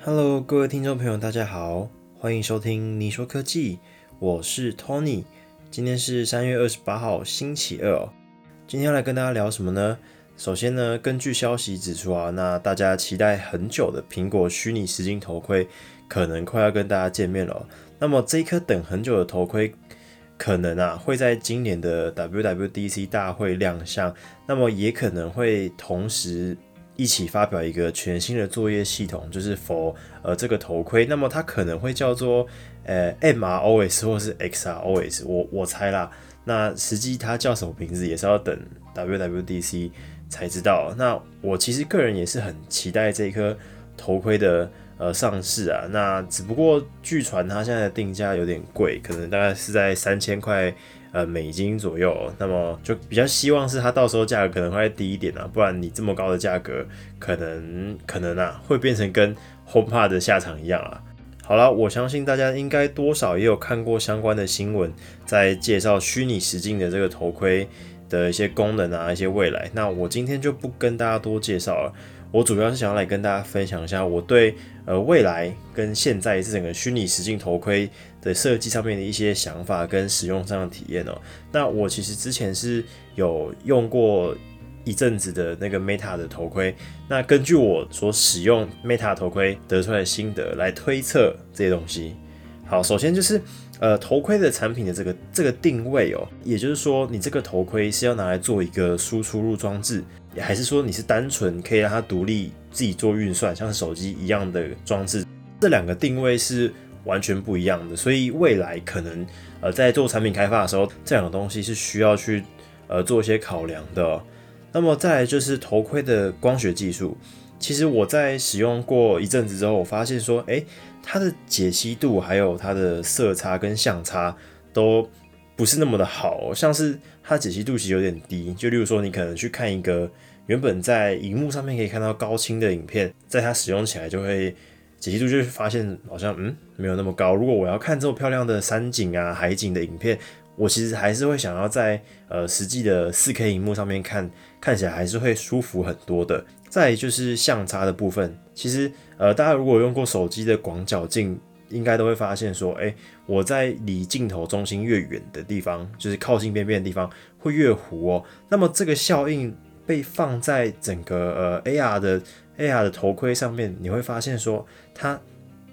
Hello，各位听众朋友，大家好，欢迎收听你说科技，我是 Tony。今天是三月二十八号，星期二哦。今天要来跟大家聊什么呢？首先呢，根据消息指出啊，那大家期待很久的苹果虚拟实境头盔可能快要跟大家见面了。那么这一颗等很久的头盔，可能啊会在今年的 WWDC 大会亮相，那么也可能会同时。一起发表一个全新的作业系统，就是 for 呃这个头盔，那么它可能会叫做呃 MROS 或是 XROS，我我猜啦。那实际它叫什么名字也是要等 WWDC 才知道。那我其实个人也是很期待这颗头盔的呃上市啊。那只不过据传它现在的定价有点贵，可能大概是在三千块。呃，美金左右，那么就比较希望是它到时候价格可能会低一点啊，不然你这么高的价格，可能可能啊 会变成跟 HomePod 的下场一样啊。好了，我相信大家应该多少也有看过相关的新闻，在介绍虚拟实境的这个头盔的一些功能啊，一些未来。那我今天就不跟大家多介绍了。我主要是想要来跟大家分享一下我对呃未来跟现在这整个虚拟实境头盔的设计上面的一些想法跟使用上的体验哦。那我其实之前是有用过一阵子的那个 Meta 的头盔，那根据我所使用 Meta 头盔得出来的心得来推测这些东西。好，首先就是呃头盔的产品的这个这个定位哦，也就是说你这个头盔是要拿来做一个输出入装置。还是说你是单纯可以让它独立自己做运算，像手机一样的装置，这两个定位是完全不一样的。所以未来可能呃在做产品开发的时候，这两个东西是需要去呃做一些考量的。那么再来就是头盔的光学技术，其实我在使用过一阵子之后，我发现说，哎，它的解析度还有它的色差跟相差都不是那么的好，像是它解析度其实有点低。就例如说，你可能去看一个。原本在荧幕上面可以看到高清的影片，在它使用起来就会解析度就会发现好像嗯没有那么高。如果我要看这么漂亮的山景啊海景的影片，我其实还是会想要在呃实际的四 K 荧幕上面看，看起来还是会舒服很多的。再就是相差的部分，其实呃大家如果用过手机的广角镜，应该都会发现说，哎我在离镜头中心越远的地方，就是靠近边边的地方会越糊哦。那么这个效应。被放在整个呃 AR 的 AR 的头盔上面，你会发现说它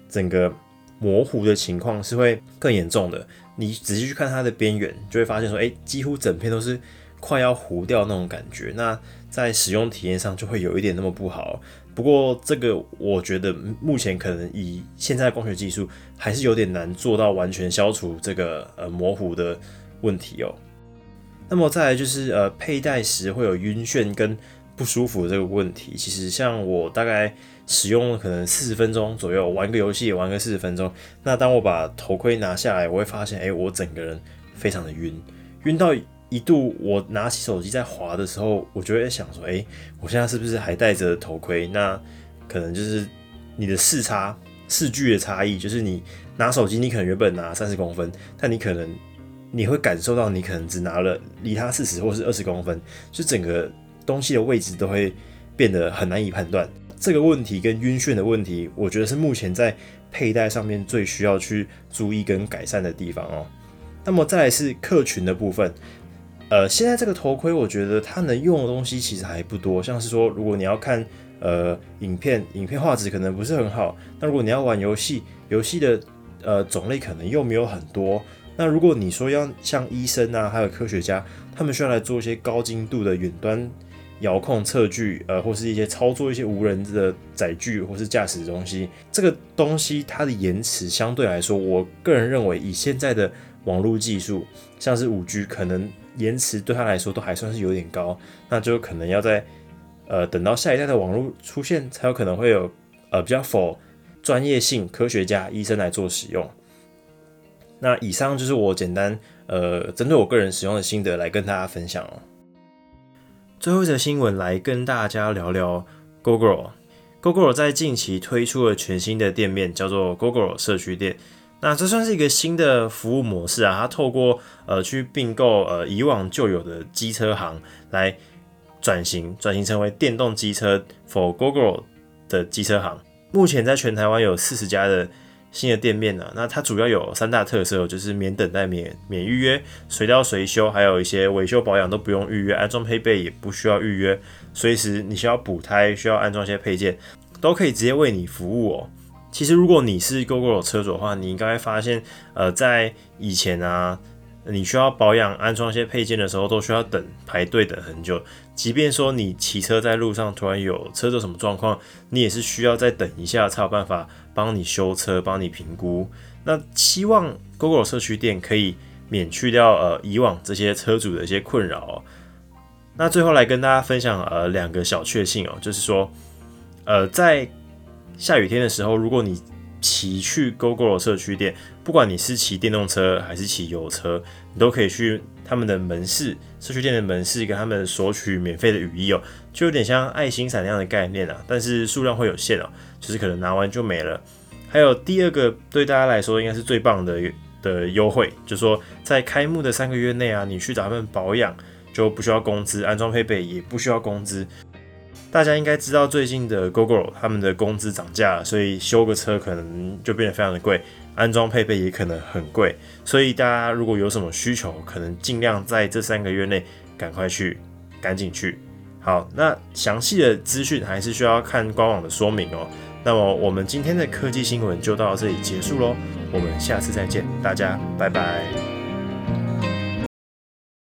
整个模糊的情况是会更严重的。你仔细去看它的边缘，就会发现说，哎，几乎整片都是快要糊掉那种感觉。那在使用体验上就会有一点那么不好。不过这个我觉得目前可能以现在的光学技术还是有点难做到完全消除这个呃模糊的问题哦。那么再来就是呃，佩戴时会有晕眩跟不舒服这个问题。其实像我大概使用了可能四十分钟左右，玩个游戏也玩个四十分钟。那当我把头盔拿下来，我会发现，哎，我整个人非常的晕，晕到一度我拿起手机在滑的时候，我就会想说，哎，我现在是不是还戴着头盔？那可能就是你的视差、视距的差异，就是你拿手机，你可能原本拿三十公分，但你可能。你会感受到你可能只拿了离它四十或是二十公分，就整个东西的位置都会变得很难以判断。这个问题跟晕眩的问题，我觉得是目前在佩戴上面最需要去注意跟改善的地方哦。那么再来是客群的部分，呃，现在这个头盔我觉得它能用的东西其实还不多，像是说如果你要看呃影片，影片画质可能不是很好，那如果你要玩游戏，游戏的呃种类可能又没有很多。那如果你说要像医生啊，还有科学家，他们需要来做一些高精度的远端遥控测距，呃，或是一些操作一些无人的载具或是驾驶的东西，这个东西它的延迟相对来说，我个人认为以现在的网络技术，像是五 G，可能延迟对它来说都还算是有点高，那就可能要在呃等到下一代的网络出现，才有可能会有呃比较否专业性科学家、医生来做使用。那以上就是我简单呃针对我个人使用的心得来跟大家分享哦。最后一则新闻来跟大家聊聊 Google。Google 在近期推出了全新的店面，叫做 Google 社区店。那这算是一个新的服务模式啊，它透过呃去并购呃以往就有的机车行来转型，转型成为电动机车 for Google 的机车行。目前在全台湾有四十家的新的店面呢。那它主要有三大特色，就是免等待、免免预约、随到随修，还有一些维修保养都不用预约，安装配备也不需要预约，随时你需要补胎、需要安装一些配件，都可以直接为你服务哦。其实如果你是 GoGo 车主的话，你应该会发现，呃，在以前啊。你需要保养、安装一些配件的时候，都需要等排队等很久。即便说你骑车在路上突然有车子什么状况，你也是需要再等一下才有办法帮你修车、帮你评估。那希望 Google 社区店可以免去掉呃以往这些车主的一些困扰。那最后来跟大家分享呃两个小确幸哦，就是说呃在下雨天的时候，如果你骑去 GoGo 社区店，不管你是骑电动车还是骑油车，你都可以去他们的门市、社区店的门市，跟他们索取免费的雨衣哦，就有点像爱心伞那样的概念啊，但是数量会有限哦，就是可能拿完就没了。还有第二个对大家来说应该是最棒的的优惠，就说在开幕的三个月内啊，你去找他们保养就不需要工资，安装配备也不需要工资。大家应该知道，最近的 GoGo 他们的工资涨价，所以修个车可能就变得非常的贵，安装配备也可能很贵。所以大家如果有什么需求，可能尽量在这三个月内赶快去，赶紧去。好，那详细的资讯还是需要看官网的说明哦。那么我们今天的科技新闻就到这里结束喽，我们下次再见，大家拜拜。